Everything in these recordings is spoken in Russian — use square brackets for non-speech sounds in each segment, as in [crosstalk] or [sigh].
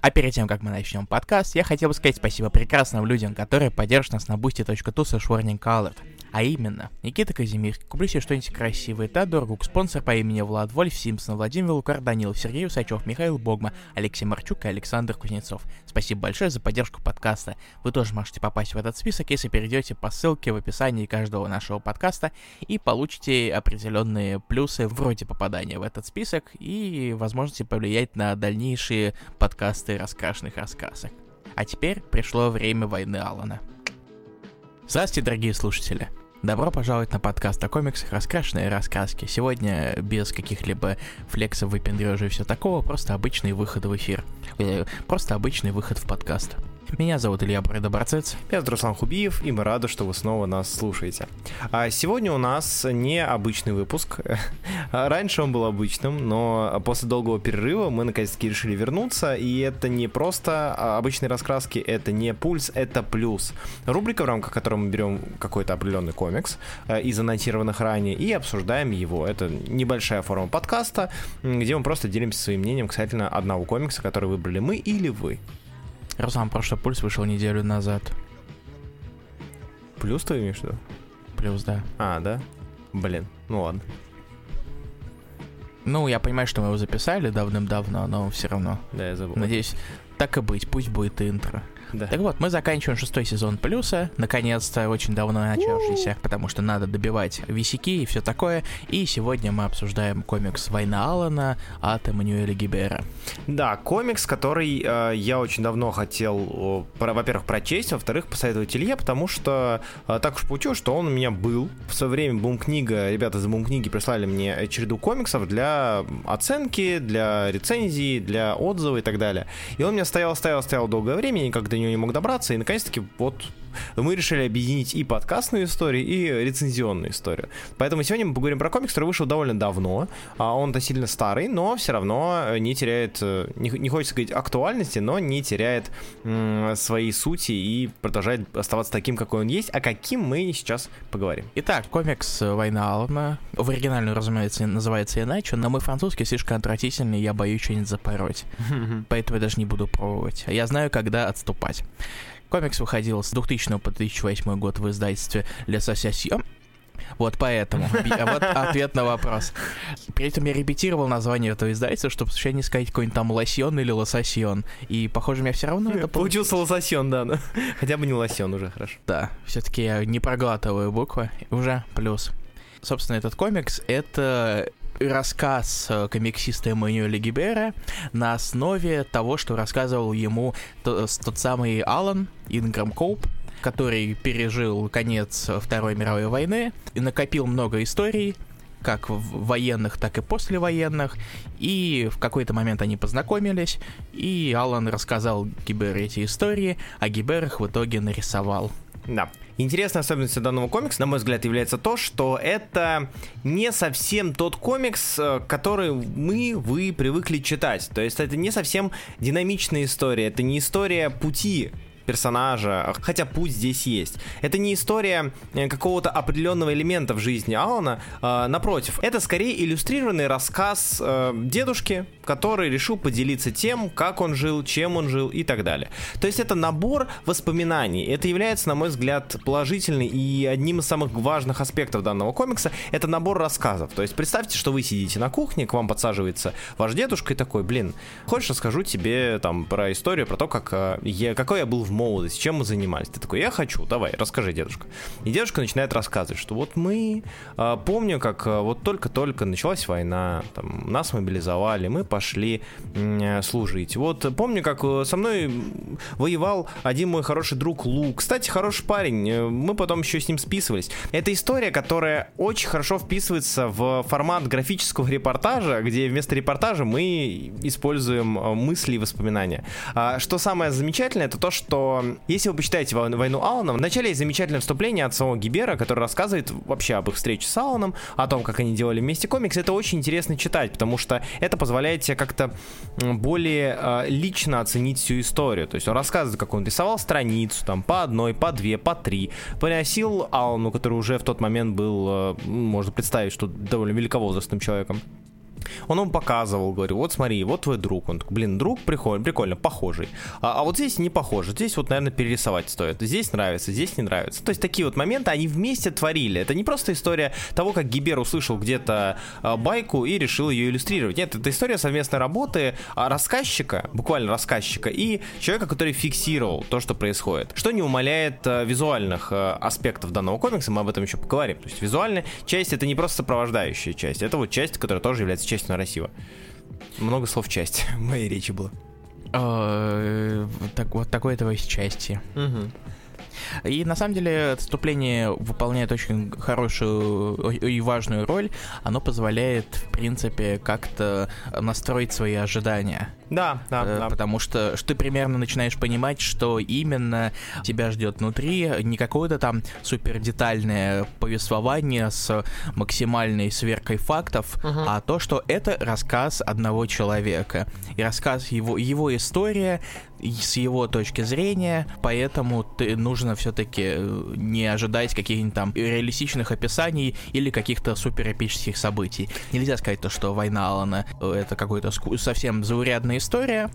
А перед тем, как мы начнем подкаст, я хотел бы сказать спасибо прекрасным людям, которые поддержат нас на boosty.tu со warning а именно, Никита Казимир, куплю себе что-нибудь красивое, Теодор Гук, спонсор по имени Влад Вольф, Симпсон, Владимир Лукар, Данилов, Сергей Усачев, Михаил Богма, Алексей Марчук и Александр Кузнецов. Спасибо большое за поддержку подкаста. Вы тоже можете попасть в этот список, если перейдете по ссылке в описании каждого нашего подкаста и получите определенные плюсы вроде попадания в этот список и возможности повлиять на дальнейшие подкасты раскрашенных раскрасок. А теперь пришло время войны Алана. Здравствуйте, дорогие слушатели! Добро пожаловать на подкаст о комиксах «Раскрашенные раскраски». Сегодня без каких-либо флексов, выпендрежей и все такого, просто обычный выход в эфир. Э, просто обычный выход в подкаст. Меня зовут Илья Бредоборцец. Меня зовут Руслан Хубиев, и мы рады, что вы снова нас слушаете. А сегодня у нас необычный выпуск. [laughs] Раньше он был обычным, но после долгого перерыва мы наконец-таки решили вернуться, и это не просто обычные раскраски, это не пульс, это плюс. Рубрика, в рамках которой мы берем какой-то определенный комикс э, из анонсированных ранее и обсуждаем его. Это небольшая форма подкаста, где мы просто делимся своим мнением касательно одного комикса, который выбрали мы или вы. Руслан, прошлый пульс вышел неделю назад. Плюс ты имеешь в виду? Плюс, да. А, да? Блин, ну ладно. Ну, я понимаю, что мы его записали давным-давно, но все равно. Да, я забыл. Надеюсь, так и быть, пусть будет интро. Да. Так вот, мы заканчиваем шестой сезон плюса, наконец-то очень давно начавшийся, потому что надо добивать висяки и все такое. И сегодня мы обсуждаем комикс «Война Алана» от Эммануэля Гибера. Да, комикс, который э, я очень давно хотел, э, во-первых, прочесть, во-вторых, посоветовать Илье, потому что э, так уж получилось, что он у меня был. В свое время Бум-книга, ребята из Бум-книги прислали мне череду комиксов для оценки, для рецензии, для отзыва и так далее. И он у меня стоял, стоял, стоял долгое время, никогда нее не мог добраться, и наконец-таки вот мы решили объединить и подкастную историю, и рецензионную историю. Поэтому сегодня мы поговорим про комикс, который вышел довольно давно. А он-то сильно старый, но все равно э, не теряет, э, не, не хочется сказать актуальности, но не теряет м- своей сути и продолжает оставаться таким, какой он есть, а каким мы сейчас поговорим. Итак, комикс «Война Алана». В оригинальном, разумеется, называется иначе, но мой французский слишком отвратительный, я боюсь что-нибудь запороть. [laughs] Поэтому я даже не буду пробовать. Я знаю, когда отступать. Комикс выходил с 2000 по 2008 год в издательстве «L'association». Вот поэтому. [laughs] Вот ответ на вопрос. При этом я репетировал название этого издательства, чтобы случайно не сказать какой-нибудь там лосьон или лососьон. И, похоже, меня все равно это... Получился лососьон, да. Но... Хотя бы не лосьон уже, хорошо. Да, все-таки я не проглатываю буквы. Уже плюс. Собственно, этот комикс — это рассказ э, комиксиста Эммануэля Гибера на основе того, что рассказывал ему тот, тот самый Алан Инграм Коуп, который пережил конец Второй мировой войны и накопил много историй, как военных, так и послевоенных. И в какой-то момент они познакомились, и Алан рассказал Гиберу эти истории, а Гибер их в итоге нарисовал. Да. Интересной особенностью данного комикса, на мой взгляд, является то, что это не совсем тот комикс, э, который мы, вы привыкли читать. То есть это не совсем динамичная история, это не история пути персонажа, хотя путь здесь есть. Это не история э, какого-то определенного элемента в жизни Алана, э, напротив, это скорее иллюстрированный рассказ э, дедушки, который решил поделиться тем, как он жил, чем он жил и так далее. То есть это набор воспоминаний. Это является, на мой взгляд, положительный и одним из самых важных аспектов данного комикса. Это набор рассказов. То есть представьте, что вы сидите на кухне, к вам подсаживается ваш дедушка и такой, блин, хочешь расскажу тебе там про историю, про то, как я, какой я был в молодости, чем мы занимались. Ты такой, я хочу, давай, расскажи, дедушка. И дедушка начинает рассказывать, что вот мы, э, помню, как э, вот только-только началась война, там, нас мобилизовали, мы пошли э, служить. Вот помню, как э, со мной воевал один мой хороший друг Лу. Кстати, хороший парень, э, мы потом еще с ним списывались. Это история, которая очень хорошо вписывается в формат графического репортажа, где вместо репортажа мы используем э, мысли и воспоминания. А, что самое замечательное, это то, что если вы почитаете «Войну Алана», в начале есть замечательное вступление от самого Гибера, который рассказывает вообще об их встрече с Аланом, о том, как они делали вместе комикс. Это очень интересно читать, потому что это позволяет тебе как-то более э, лично оценить всю историю. То есть он рассказывает, как он рисовал страницу, там, по одной, по две, по три, приносил Алану, который уже в тот момент был, э, можно представить, что довольно великовозрастным человеком Он ему показывал, говорю, вот смотри, вот твой друг. Он такой, блин, друг прикольно, прикольно, похожий. А, а вот здесь не похоже, здесь вот, наверное, перерисовать стоит. Здесь нравится, здесь не нравится. То есть такие вот моменты они вместе творили. Это не просто история того, как Гибер услышал где-то а, байку и решил ее иллюстрировать. Нет, это история совместной работы а, рассказчика, буквально рассказчика, и человека, который фиксировал то, что происходит. Что не умаляет а, визуальных а, аспектов данного комикса, мы об этом еще поговорим. То есть визуальная часть это не просто сопровождающая часть, это вот часть, которая тоже является частью нарратива. Много слов часть в [laughs] моей речи было. Э, так, вот такое этого из части. И на самом деле отступление выполняет очень хорошую и важную роль. Оно позволяет, в принципе, как-то настроить свои ожидания. Да, да, э, да. Потому что, что ты примерно начинаешь понимать, что именно тебя ждет внутри, не какое-то там супер детальное повествование с максимальной сверкой фактов, Мгм. а то, что это рассказ одного человека. И рассказ его, его история с его точки зрения, поэтому ты нужно все-таки не ожидать каких-нибудь там реалистичных описаний или каких-то супер эпических событий. Нельзя сказать то, что война Алана э, это какой-то совсем заурядная история,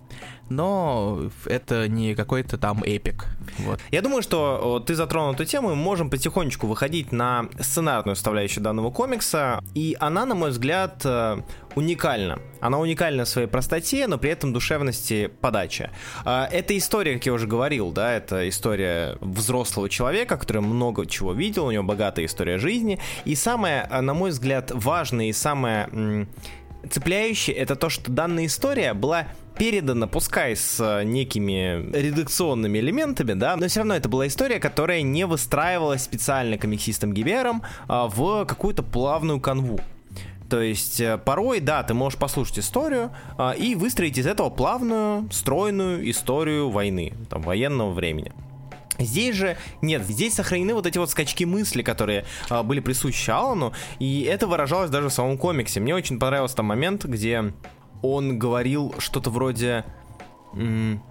но это не какой-то там эпик. Вот. Я думаю, что о, ты затронул эту тему, мы можем потихонечку выходить на сценарную составляющую данного комикса, и она, на мой взгляд, э, уникальна. Она уникальна в своей простоте, но при этом душевности подачи. А, Это история, как я уже говорил, да, это история взрослого человека, который много чего видел, у него богатая история жизни, и самое, э, на мой взгляд, важное и самое цепляющее, это то, что данная история была передана, пускай с э, некими редакционными элементами, да, но все равно это была история, которая не выстраивалась специально комиксистом Гибером а, в какую-то плавную канву. То есть э, порой, да, ты можешь послушать историю а, и выстроить из этого плавную, стройную историю войны, там, военного времени. Здесь же нет, здесь сохранены вот эти вот скачки мысли, которые а, были присущи Алану, и это выражалось даже в самом комиксе. Мне очень понравился там момент, где он говорил что-то вроде... м,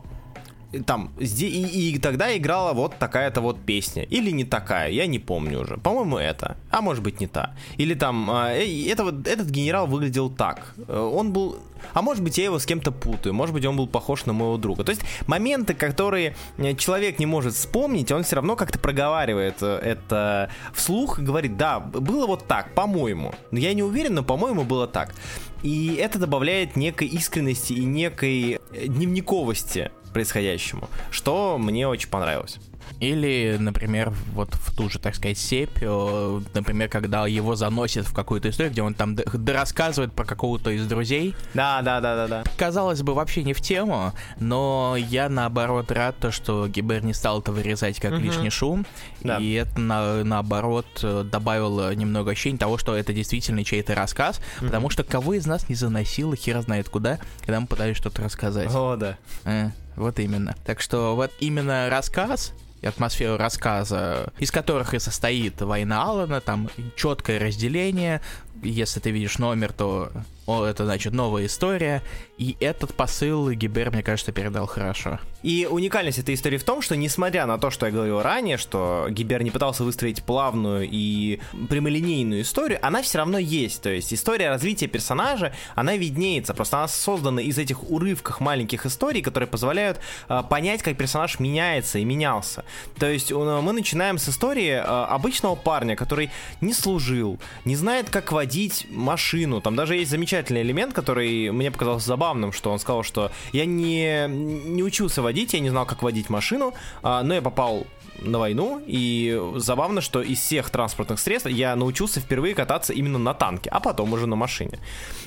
там, и, и тогда играла вот такая-то вот песня. Или не такая, я не помню уже. По-моему, это. А может быть, не та. Или там, а, э, это вот, этот генерал выглядел так. Э, Он был... А может быть, я его с кем-то путаю. Может быть, он был похож на моего друга. То есть, моменты, которые э, человек не может вспомнить, он все равно как-то проговаривает э, это вслух и говорит, да, было вот так, по-моему. Но я не уверен, но, по-моему, было так. И это добавляет некой искренности и некой дневниковости происходящему, что мне очень понравилось. Или, например, вот в ту же, так сказать, сепь, э, например, когда его заносят в какую-то историю, где он там рассказывает про какого-то из друзей. Да, да, да, да, да. Казалось бы, вообще не в тему, но я наоборот рад, то, что Гибер не стал это вырезать как Мгм. лишний шум, Да. и это на- наоборот э, добавило немного ощущения того, что это действительно чей-то рассказ, потому что кого из нас не заносило, хер знает куда, когда мы пытались что-то рассказать. О, да. Э, вот именно. Так что вот именно рассказ атмосферу рассказа, из которых и состоит война Алана, там четкое разделение. Если ты видишь номер, то о, это значит новая история. И этот посыл Гибер, мне кажется, передал хорошо. И уникальность этой истории в том, что несмотря на то, что я говорил ранее, что Гибер не пытался выстроить плавную и прямолинейную историю, она все равно есть. То есть история развития персонажа, она виднеется. Просто она создана из этих урывков маленьких историй, которые позволяют а, понять, как персонаж меняется и менялся. То есть у- мы начинаем с истории а, обычного парня, который не служил, не знает, как водить машину. Там даже есть замечательный элемент, который мне показался забавным, что он сказал, что я не, не учился водить, я не знал, как водить машину, а, но я попал на войну, и забавно, что из всех транспортных средств я научился впервые кататься именно на танке, а потом уже на машине.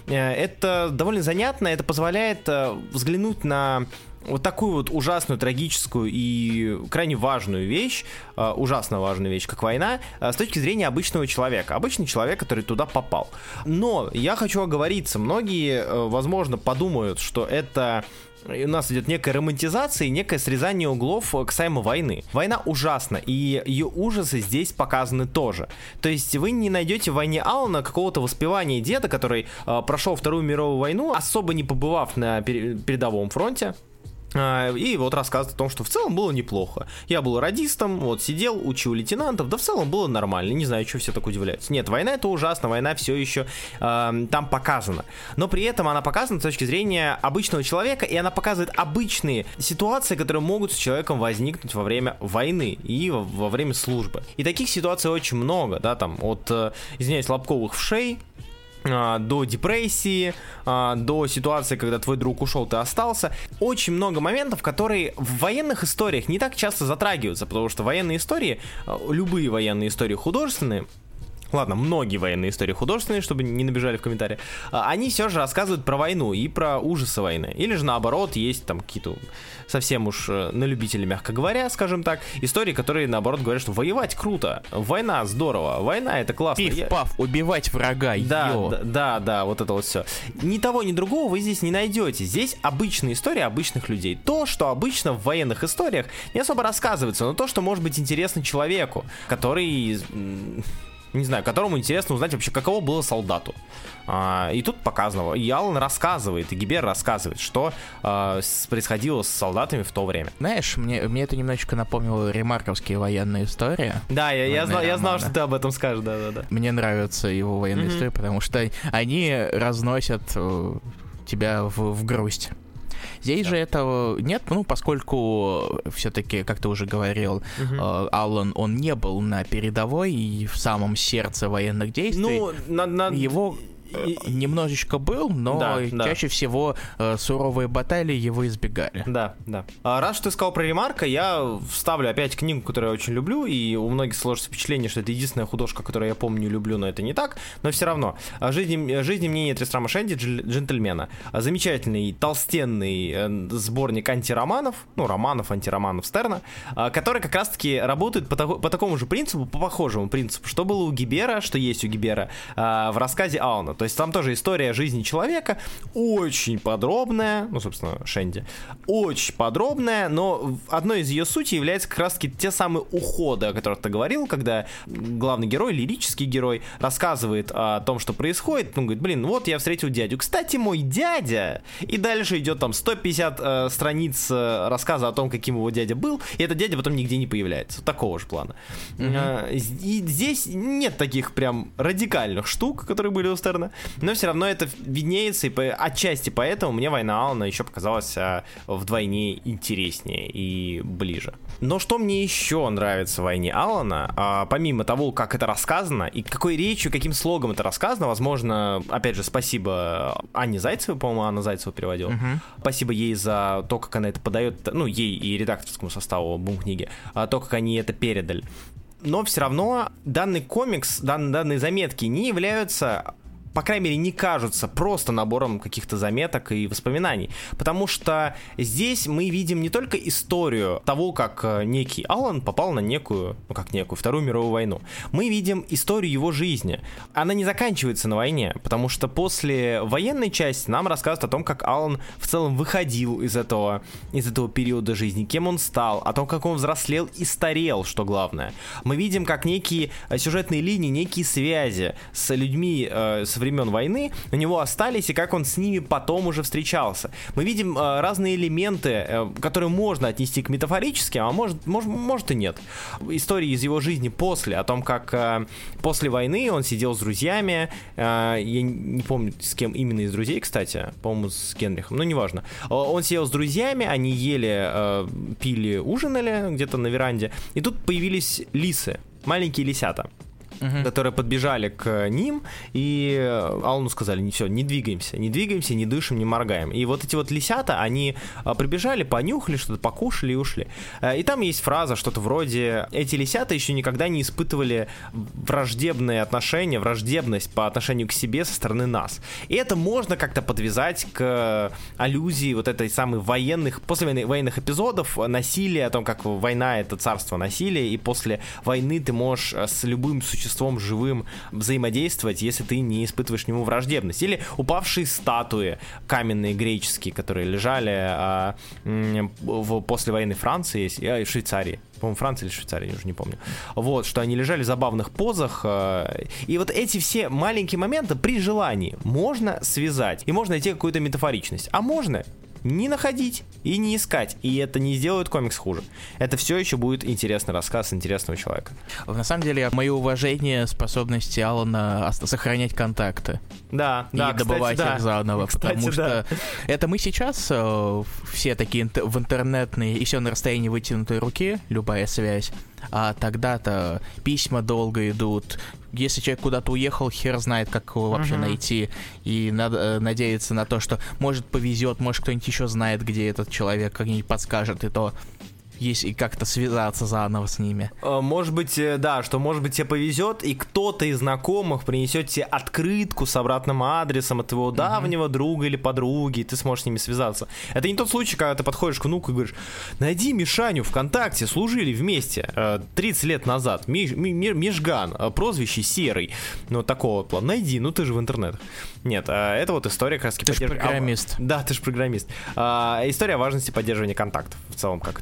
Э, Это довольно занятно, это позволяет э, взглянуть на вот такую вот ужасную, трагическую и крайне важную вещь, э, ужасно важную вещь, как война, э, с точки зрения обычного человека. Обычный человек, который туда попал. Но я хочу оговориться, многие, э, возможно, подумают, что это и у нас идет некая романтизация и некое срезание углов э, касаемо войны. Война ужасна, и ее ужасы здесь показаны тоже. То есть вы не найдете в войне Алана какого-то воспевания деда, который э, прошел Вторую мировую войну, особо не побывав на пере- передовом фронте, А, и вот рассказывает о том, что в целом было неплохо. Я был радистом, вот сидел, учил лейтенантов, да в целом было нормально. Не знаю, что все так удивляются. Нет, война это ужасно, война все еще э, там показана. Но при этом она показана с точки зрения обычного человека, и она показывает обычные ситуации, которые могут с человеком возникнуть во время войны и во, во время службы. И таких ситуаций очень много, да, там от, э, извиняюсь, лобковых а, до депрессии, а, до ситуации, когда твой друг ушел, ты остался. Очень много моментов, которые в военных историях не так часто затрагиваются, потому что военные истории, а, любые военные истории художественные, ладно, многие военные истории художественные, чтобы не набежали в комментарии, они все же рассказывают про войну и про ужасы войны. Или же наоборот, есть там какие-то совсем уж э, на любителя, мягко говоря, скажем так, истории, которые наоборот говорят, что воевать круто, война здорово, война это классно. Пиф-паф, Я... убивать врага, да, да, да, да, вот это вот все. Ни того, ни другого вы здесь не найдете. Здесь обычная история обычных людей. То, что обычно в военных историях не особо рассказывается, но то, что может быть интересно человеку, который не знаю, которому интересно узнать вообще, каково было солдату. А, и тут показано, и Аллан рассказывает, и Гибер рассказывает, что а, происходило с солдатами в то время. Знаешь, мне, мне это немножечко напомнило ремарковские военные истории. Да, я, я, знал, я знал, что ты об этом скажешь, да-да-да. Мне нравятся его военные mm-hmm. истории, потому что они разносят э, тебя в, в грусть. Здесь да. же этого нет, ну, поскольку все-таки, как ты уже говорил, угу. э, Аллан, он не был на передовой и в самом сердце военных действий. Ну, на, на... его немножечко был, но да, чаще да. всего э, суровые баталии его избегали. Да, да. А раз что ты сказал про Ремарка, я вставлю опять книгу, которую я очень люблю, и у многих сложится впечатление, что это единственная художка, которую я помню и люблю, но это не так, но все равно. Жизнь, жизнь и мнение Трестрама Шенди, джентльмена. Замечательный, толстенный э, сборник антироманов, ну, романов, антироманов Стерна, который как раз-таки работает по, тако, по такому же принципу, по похожему принципу, что было у Гибера, что есть у Гибера в рассказе Ауна. То есть там тоже история жизни человека, очень подробная, ну, собственно, Шенди, очень подробная, но одной из ее сути является как раз-таки те самые уходы, о которых ты говорил, когда главный герой, лирический герой, рассказывает о том, что происходит, он говорит, блин, вот я встретил дядю. Кстати, мой дядя, и дальше идет там 150 э, страниц э, рассказа о том, каким его дядя был, и этот дядя потом нигде не появляется. Такого же плана. Mm-hmm. Э, и здесь нет таких прям радикальных штук, которые были у Стерна, естественно. Но все равно это виднеется, и по, отчасти поэтому мне война Алана еще показалась а, вдвойне интереснее и ближе. Но что мне еще нравится в войне Алана, а, помимо того, как это рассказано, и какой речью, каким слогом это рассказано, возможно, опять же, спасибо Анне Зайцевой, по-моему, Анна Зайцева переводила. Uh-huh. Спасибо ей за то, как она это подает, ну, ей и редакторскому составу бум-книги, а, то, как они это передали но все равно данный комикс, дан, данные заметки не являются по крайней мере, не кажутся просто набором каких-то заметок и воспоминаний. Потому что здесь мы видим не только историю того, как э, некий Алан попал на некую, ну как некую, Вторую мировую войну. Мы видим историю его жизни. Она не заканчивается на войне, потому что после военной части нам рассказывают о том, как Алан в целом выходил из этого, из этого периода жизни, кем он стал, о том, как он взрослел и старел, что главное. Мы видим, как некие э, сюжетные линии, некие связи с людьми, э, с времен войны у него остались, и как он с ними потом уже встречался. Мы видим э, разные элементы, э, которые можно отнести к метафорическим, а может, может, может и нет. Истории из его жизни после, о том, как э, после войны он сидел с друзьями, э, я не помню, с кем именно из друзей, кстати, по-моему, с Генрихом, но неважно. Он сидел с друзьями, они ели, э, пили, ужинали где-то на веранде, и тут появились лисы, маленькие лисята угу. которые подбежали к ним, и Аллану сказали, не все, не двигаемся, не двигаемся, не дышим, не моргаем. И вот эти вот лисята, они а, прибежали, понюхали что-то, покушали и ушли. Э, и там есть фраза, что-то вроде, эти лисята еще никогда не испытывали враждебные отношения, враждебность по отношению к себе со стороны нас. И это можно как-то подвязать к аллюзии вот этой самой военных, после войны, военных эпизодов, насилия, о том, как война — это царство насилия, и после войны ты можешь с любым существом существом живым взаимодействовать, если ты не испытываешь к нему враждебность. Или упавшие статуи каменные греческие, которые лежали а, в послевоенной Франции и Швейцарии по-моему, Франция или Швейцария, я уже не помню. Вот, что они лежали в забавных позах. Э, и вот эти все маленькие моменты при желании можно связать. И можно найти какую-то метафоричность. А можно не находить и не искать. И это не сделает комикс хуже. Это все еще будет интересный рассказ интересного человека. На самом деле, мое уважение способности Алана сохранять контакты. Да, и да, добывать кстати, их заново. Кстати, потому что да. это мы сейчас э, все такие в интернетные, и все на расстоянии вытянутой руки, любая связь. А тогда-то письма долго идут. Если человек куда-то уехал, хер знает, как его вообще Мгм. найти. И надо э, надеяться на то, что может повезет, может кто-нибудь еще знает, где этот человек, как-нибудь подскажет, и то есть и как-то связаться заново с ними. Э, Может быть, э, да, что может быть тебе повезет, и кто-то из знакомых принесет тебе открытку с обратным адресом от твоего давнего друга или подруги, и ты сможешь с ними связаться. Это не тот случай, когда ты подходишь к внуку и говоришь, найди Мишаню ВКонтакте, служили вместе э, 30 лет назад, Ми- Ми- Ми- Межган, э, прозвище Серый, ну такого плана, найди, ну ты же в интернет. Нет, э, это вот история как раз Ты программист. да, ты же программист. А, история о важности поддерживания контактов. В целом, как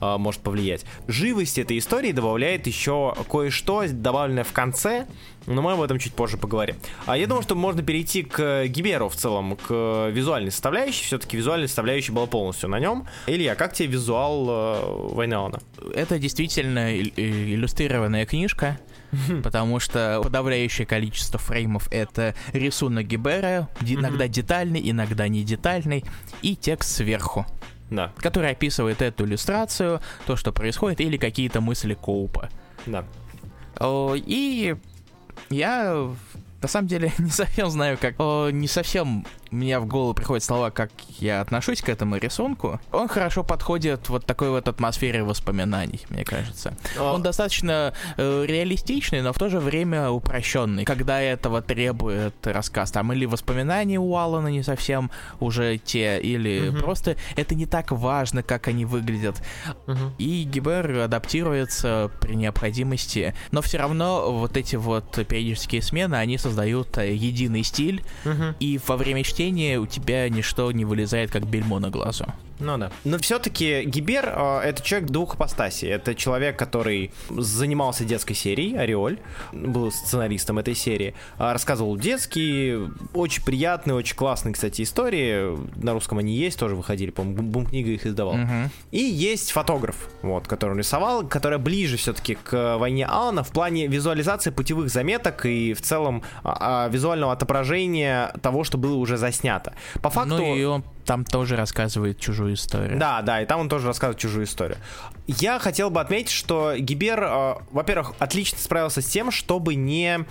а, может повлиять. Живость этой истории добавляет еще кое-что, добавленное в конце, но мы об этом чуть позже поговорим. А я думаю, что можно перейти к Гиберу в целом, к визуальной составляющей. Все-таки визуальная составляющая была полностью на нем. Илья, как тебе визуал э, Войны Алана? Это действительно ил- и- иллюстрированная книжка, потому что подавляющее количество фреймов это рисунок Гибера, иногда детальный, иногда не детальный, и текст сверху, Да, который описывает эту иллюстрацию, то, что происходит, или какие-то мысли Коупа. да. И я на самом деле [laughs] не совсем знаю, как... Не совсем меня в голову приходят слова, как я отношусь к этому рисунку. Он хорошо подходит вот такой вот атмосфере воспоминаний, мне кажется. А- Он достаточно э, реалистичный, но в то же время упрощенный, когда этого требует рассказ. Там или воспоминания у Алана не совсем уже те, или Мгм. просто это не так важно, как они выглядят. Мгм. И Гибер адаптируется при необходимости, но все равно вот эти вот периодические смены, они создают э, единый стиль, Мгм. и во время чтения у тебя ничто не вылезает как бельмо на глазу. Ну да. Но все-таки Гибер э, это человек двух апостасий. Это человек, который занимался детской серией Ореоль, был сценаристом этой серии, а, рассказывал детские, очень приятные, очень классные, кстати, истории. На русском они есть, тоже выходили, по-моему, Бум книга их издавал. Мгм. И есть фотограф, вот, который он рисовал, которая ближе все-таки к войне Алана в плане визуализации путевых заметок и в целом а, а, визуального отображения того, что было уже заснято. По факту. Ну и он там тоже рассказывает чужую историю. Да, да, и там он тоже рассказывает чужую историю. Я хотел бы отметить, что Гибер, э, во-первых, отлично справился с тем, чтобы не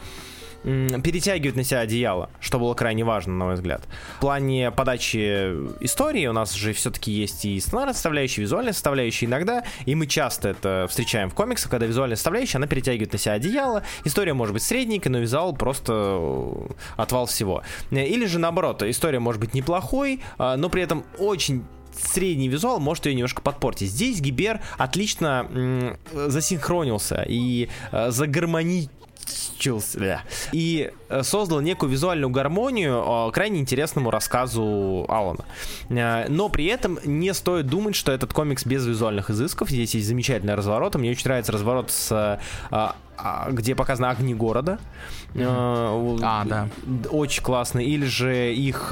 м, перетягивать на себя одеяло, что было крайне важно, на мой взгляд. В плане подачи истории у нас же все-таки есть и сценарная составляющая, и визуальная составляющая иногда, и мы часто это встречаем в комиксах, когда визуальная составляющая, она перетягивает на себя одеяло, история может быть средненькая, но визуал просто э, отвал всего. Или же наоборот, история может быть неплохой, а, но при этом очень средний визуал может ее немножко подпортить. Здесь Гибер отлично засинхронился и э, загармоничился бля, и э, создал некую визуальную гармонию э, крайне интересному рассказу Алана. Э, Но при этом не стоит думать, что этот комикс без визуальных изысков. Здесь есть замечательный разворот. Мне очень нравится разворот с э, а, где показаны огни города. Э, А, да. Очень классно. Или же их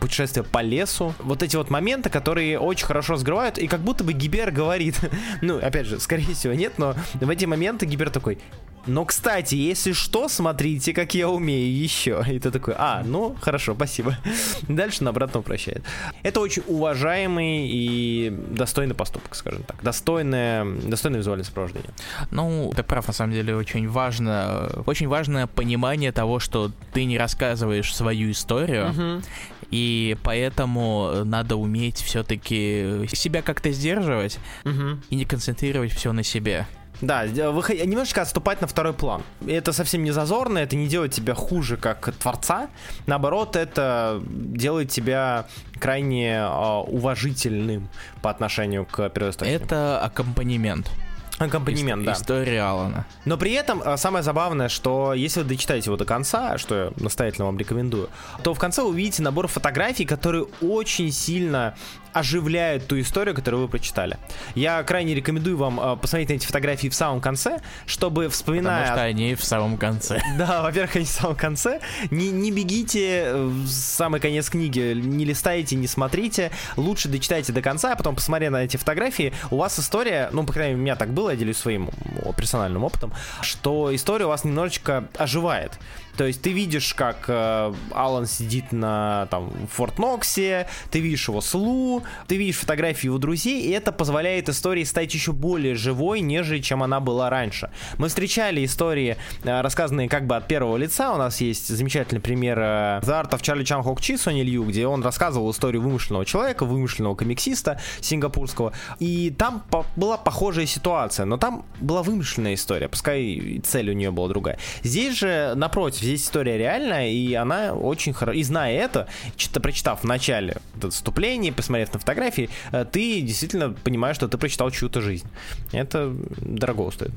путешествие по лесу. Вот эти вот моменты, которые очень хорошо разгрывают, и как будто бы Гибер говорит, [laughs] ну, опять же, скорее всего, нет, но в эти моменты Гибер такой, но, кстати, если что, смотрите, как я умею еще. И ты такой, а, ну, хорошо, спасибо. [laughs] Дальше на обратно прощает. Это очень уважаемый и достойный поступок, скажем так. Достойное, достойное визуальное сопровождение. Ну, ты прав, на самом деле, очень важно, очень важное понимание того, что ты не рассказываешь свою историю, и поэтому надо уметь все-таки себя как-то сдерживать Мгм. и не концентрировать все на себе. Да, выход- немножечко отступать на второй план. Это совсем не зазорно, это не делает тебя хуже как творца. Наоборот, это делает тебя крайне а, уважительным по отношению к первоисточнику. Это аккомпанемент. Аккомпанемент, Ис- да. История Алана. Но при этом а, самое забавное, что если вы дочитаете его до конца, что я настоятельно вам рекомендую, то в конце вы увидите набор фотографий, которые очень сильно оживляют ту историю, которую вы прочитали. Я крайне рекомендую вам э, посмотреть на эти фотографии в самом конце, чтобы вспоминая... Потому что они в самом конце. [laughs] Да, во-первых, они в самом конце. Не, не бегите в самый конец книги, не листайте, не смотрите. Лучше дочитайте до конца, а потом посмотря на эти фотографии, у вас история, ну, по крайней мере, у меня так было, я делюсь своим персональным опытом, что история у вас немножечко оживает. То есть ты видишь, как э, Алан сидит на там Форт Ноксе, ты видишь его слу, ты видишь фотографии его друзей, и это позволяет истории стать еще более живой, нежели чем она была раньше. Мы встречали истории, э, рассказанные как бы от первого лица. У нас есть замечательный пример э, The Art of Charlie Chan Hok Chi Сони Лью, где он рассказывал историю вымышленного человека, вымышленного комиксиста сингапурского. И там по была похожая ситуация, но там была вымышленная история, пускай цель у нее была другая. Здесь же, напротив, здесь история реальная, и она очень хорошо... И зная это, что-то прочитав в начале это вступление, посмотрев на фотографии, э, ты действительно понимаешь, что ты прочитал чью-то жизнь. Это дорого стоит.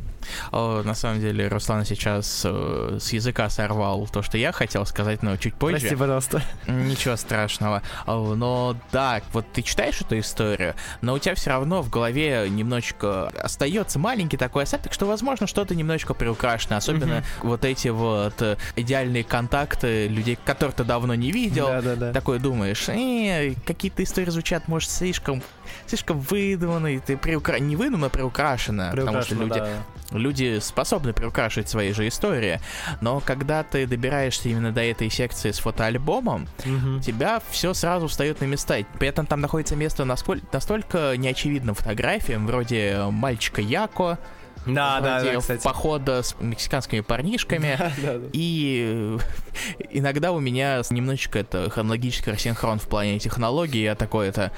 О, на самом деле, Руслан сейчас э, с языка сорвал то, что я хотел сказать, но чуть позже. Прости, пожалуйста. Ничего страшного. Но да, вот ты читаешь эту историю, но у тебя все равно в голове немножечко остается маленький такой осадок, что, возможно, что-то немножечко приукрашено. Особенно mm-hmm. вот эти вот э, идеальные контакты людей, которых ты давно не видел. Да, да, да. Такой думаешь, э, какие-то истории звучат, может, слишком слишком выдуманные, ты приукра... не выдумано, а приукрашено, потому что люди, да. люди способны приукрашивать свои же истории, но когда ты добираешься именно до этой секции с фотоальбомом, угу. тебя все сразу встает на места, при этом там находится место насколько, настолько неочевидным фотографиям, вроде мальчика Яко, да, да, да, кстати. похода с мексиканскими парнишками. [laughs] Да, да, да. И иногда у меня немножечко это хронологический рассинхрон в плане технологий. Я такой это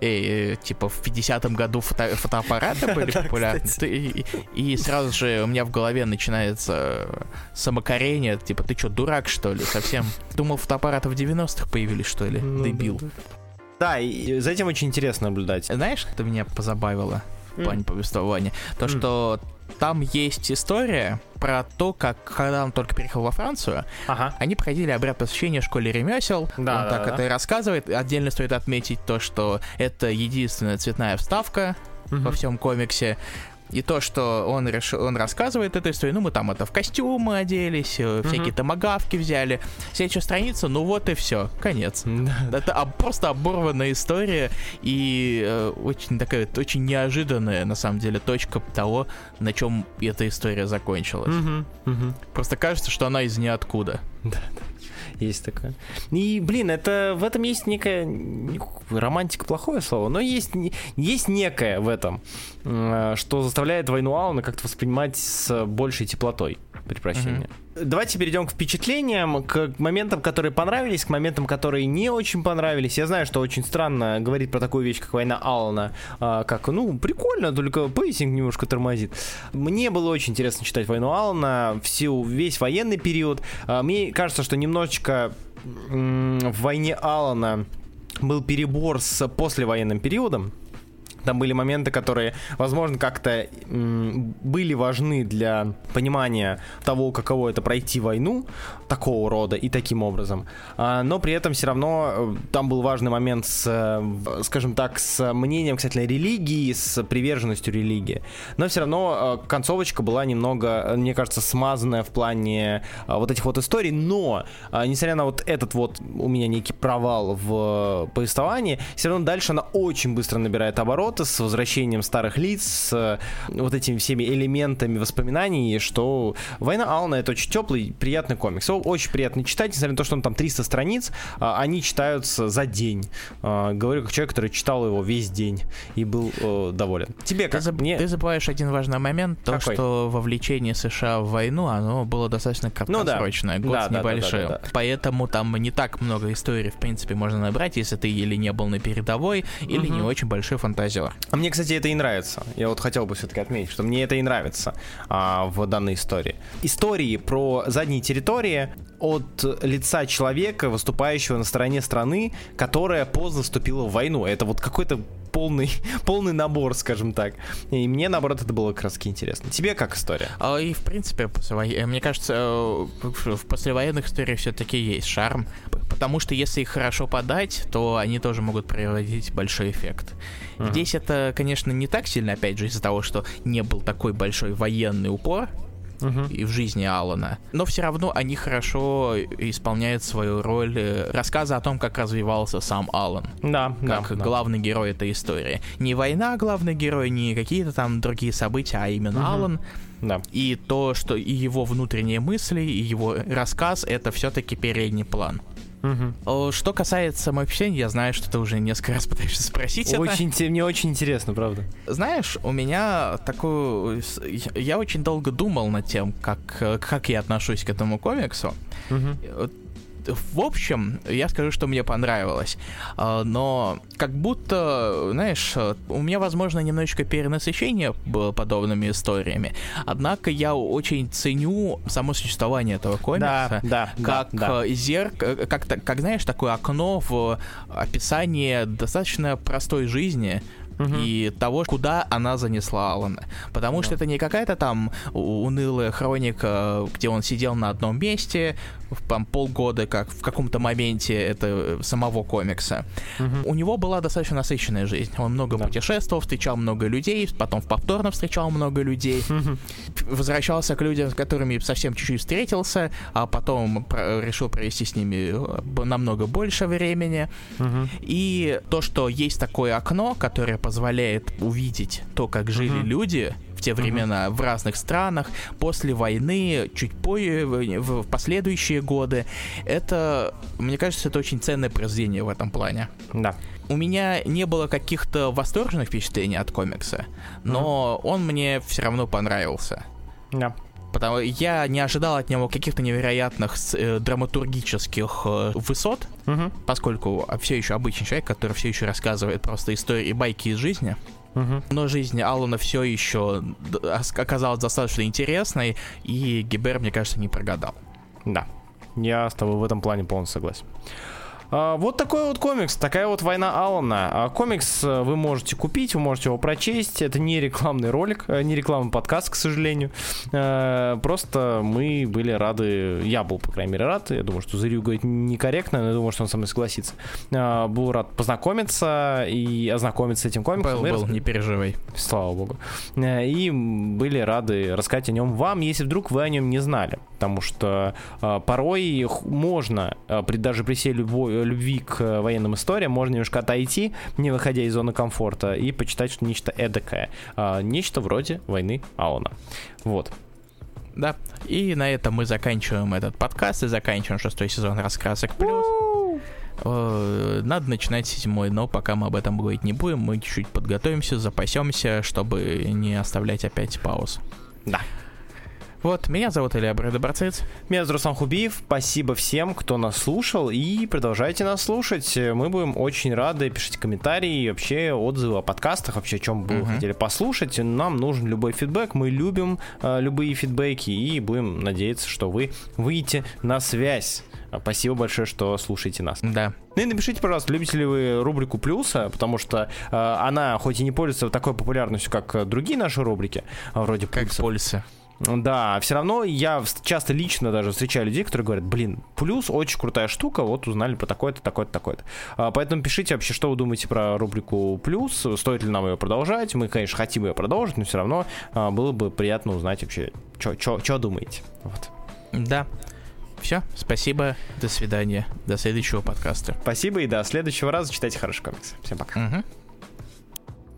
э, э, типа в 50-м году фото фотоаппараты [laughs] были популярны. И, и сразу же у меня в голове начинается самокорение, типа, ты что, дурак, что ли, совсем? Думал, фотоаппараты в 90-х появились, что ли? Ну, Дебил. Да, и за этим очень интересно наблюдать. Знаешь, что меня позабавило в плане повествования? То, что там есть история про то, как когда он только переехал во Францию, ага. они проходили обряд посвящения школе ремесел. Да, он да, так да. это и рассказывает. Отдельно стоит отметить то, что это единственная цветная вставка угу. во всем комиксе. И то, что он, решил, он рассказывает эту историю, ну, мы там это в костюмы оделись, mm-hmm. всякие томогавки взяли. Следующая страница, ну вот и все, конец. Это а, просто оборванная история и э, очень такая, очень неожиданная, на самом деле, точка того, на чем эта история закончилась. Mm-hmm. Mm-hmm. Просто кажется, что она из ниоткуда. Да, да есть такое. И, блин, это в этом есть некая романтика плохое слово, но есть есть некое в этом, э, что заставляет войну Алана как-то воспринимать с большей теплотой при прощении. Mm-hmm. Давайте перейдем к впечатлениям, к моментам, которые понравились, к моментам, которые не очень понравились. Я знаю, что очень странно говорить про такую вещь, как война Алана, а, как, ну, прикольно, только pacing немножко тормозит. Мне было очень интересно читать войну Алана, всю, весь военный период. А, мне кажется, что немножечко в войне Алана был перебор с послевоенным периодом. Там были моменты, которые, возможно, как-то были важны для понимания того, каково это пройти войну такого рода и таким образом. А, но при этом все равно э, там был важный момент с, э, скажем так, с мнением кстати, религии, с приверженностью религии. Но все равно э, концовочка была немного, мне кажется, смазанная в плане вот этих вот историй. Но, несмотря на вот этот вот у меня некий провал в повествовании, все равно дальше она очень быстро набирает оборот работа с возвращением старых лиц, с вот этими всеми элементами воспоминаний, что «Война Алана» — это очень теплый, приятный комикс. Его очень приятно читать, несмотря на то, что он там 300 страниц, а, они читаются за день. А, говорю как человек, который читал его весь день и был э, доволен. Тебе как? Ты, заб... Мне... ты забываешь один важный момент, то, Какой? что вовлечение США в войну, оно было достаточно краткосрочное, ну, да. год да, небольшой. Да, да, да, да. Поэтому там не так много историй, в принципе, можно набрать, если ты или не был на передовой, или угу. не очень большой фантазер. А мне, кстати, это и нравится. Я вот хотел бы все-таки отметить, что мне это и нравится а, в данной истории. Истории про задние территории от лица человека, выступающего на стороне страны, которая поздно вступила в войну. Это вот какой-то полный, [laughs] полный набор, скажем так. И мне, наоборот, это было как раз интересно. Тебе как история? А, и, в принципе, мне кажется, э, в послевоенных историях все-таки есть шарм, потому что если их хорошо подать, то они тоже могут производить большой эффект. Uh-huh. Здесь это, конечно, не так сильно, опять же, из-за того, что не был такой большой военный упор, uh-huh. и в жизни Алана. Но все равно они хорошо исполняют свою роль э, рассказа о том, как развивался сам Алан. Да, как да, главный да. герой этой истории. Не война главный герой, не какие-то там другие события, а именно uh-huh. Алан. Да. И то, что и его внутренние мысли, и его рассказ, это все-таки передний план. Угу. Что касается впечатлений, я знаю, что ты уже несколько раз пытаешься спросить очень, это. Мне очень интересно, правда. Знаешь, у меня такой... Я очень долго думал над тем, как, как я отношусь к этому комиксу. Угу в общем, я скажу, что мне понравилось. А, но как будто, знаешь, у меня, возможно, немножечко перенасыщение было подобными историями. Однако я очень ценю само существование этого комикса. Да, да, как да, да. зерк, как, как, знаешь, такое окно в описание достаточно простой жизни, угу. и того, куда она занесла Алана. Потому да. что это не какая-то там унылая хроника, где он сидел на одном месте, там полгода, как в каком-то моменте это самого комикса. Угу. У него была достаточно насыщенная жизнь. Он много да. путешествовал, встречал много людей, потом повторно встречал много людей, угу. возвращался к людям, с которыми совсем чуть-чуть встретился, а потом решил провести с ними э, намного больше времени. Угу. И то, что есть такое окно, которое позволяет увидеть то, как жили угу. люди в те времена в разных странах, после войны, чуть позже, в последующие годы. Это, мне кажется, это очень ценное произведение в этом плане. Да. У меня не было каких-то восторженных впечатлений от комикса, но uh-huh. он мне все равно понравился. Да. Потому я не ожидал от него каких-то невероятных э, драматургических э, высот, угу. поскольку все еще обычный человек, который все еще рассказывает просто истории и байки из жизни. Угу. Но жизнь Алана все еще оказалась достаточно интересной, и Гибер, мне кажется, не прогадал. Да, я с тобой в этом плане полностью согласен. А, вот такой вот комикс, такая вот война Алана. А, комикс э, вы можете купить, вы можете его прочесть. Это не рекламный ролик, э, не рекламный подкаст, к сожалению. Э, просто мы были рады, я был, по крайней мере, рад. Я думаю, что Зырю говорит некорректно, но я думаю, что он со мной согласится. Был рад познакомиться и ознакомиться с этим комиксом. Был, был, не переживай. Слава богу. И были рады рассказать о нем вам, если вдруг вы о нем не знали. Потому что порой можно, даже при всей любой любви к военным историям можно немножко отойти, не выходя из зоны комфорта, и почитать что нечто эдакое. А, нечто вроде войны Аона. Вот. Да, и на этом мы заканчиваем этот подкаст и заканчиваем шестой сезон «Раскрасок плюс». Надо начинать седьмой, но пока мы об этом говорить не будем, мы чуть-чуть подготовимся, запасемся, чтобы не оставлять опять пауз. Да. Вот, меня зовут Илья Брэдоборцец. Меня зовут Руслан Хубиев. Спасибо всем, кто нас слушал, и продолжайте нас слушать. Мы будем очень рады. Пишите комментарии, вообще отзывы о подкастах, вообще о чем бы uh-huh. вы хотели послушать. Нам нужен любой фидбэк, мы любим э, любые фидбэки, и будем надеяться, что вы выйдете на связь. Спасибо большое, что слушаете нас. Да. Ну и напишите, пожалуйста, любите ли вы рубрику плюса, потому что э, она хоть и не пользуется такой популярностью, как другие наши рубрики, вроде как пользуется. Да, все равно я часто лично даже встречаю людей, которые говорят, блин, плюс очень крутая штука, вот узнали про такое-то, такое-то, такое-то. А, поэтому пишите вообще, что вы думаете про рубрику плюс, стоит ли нам ее продолжать. Мы, конечно, хотим ее продолжить, но все равно а, было бы приятно узнать вообще, что думаете. Вот. Да. Все, спасибо, до свидания, до следующего подкаста. Спасибо и до следующего раза читайте хороший комикс. Всем пока. Угу.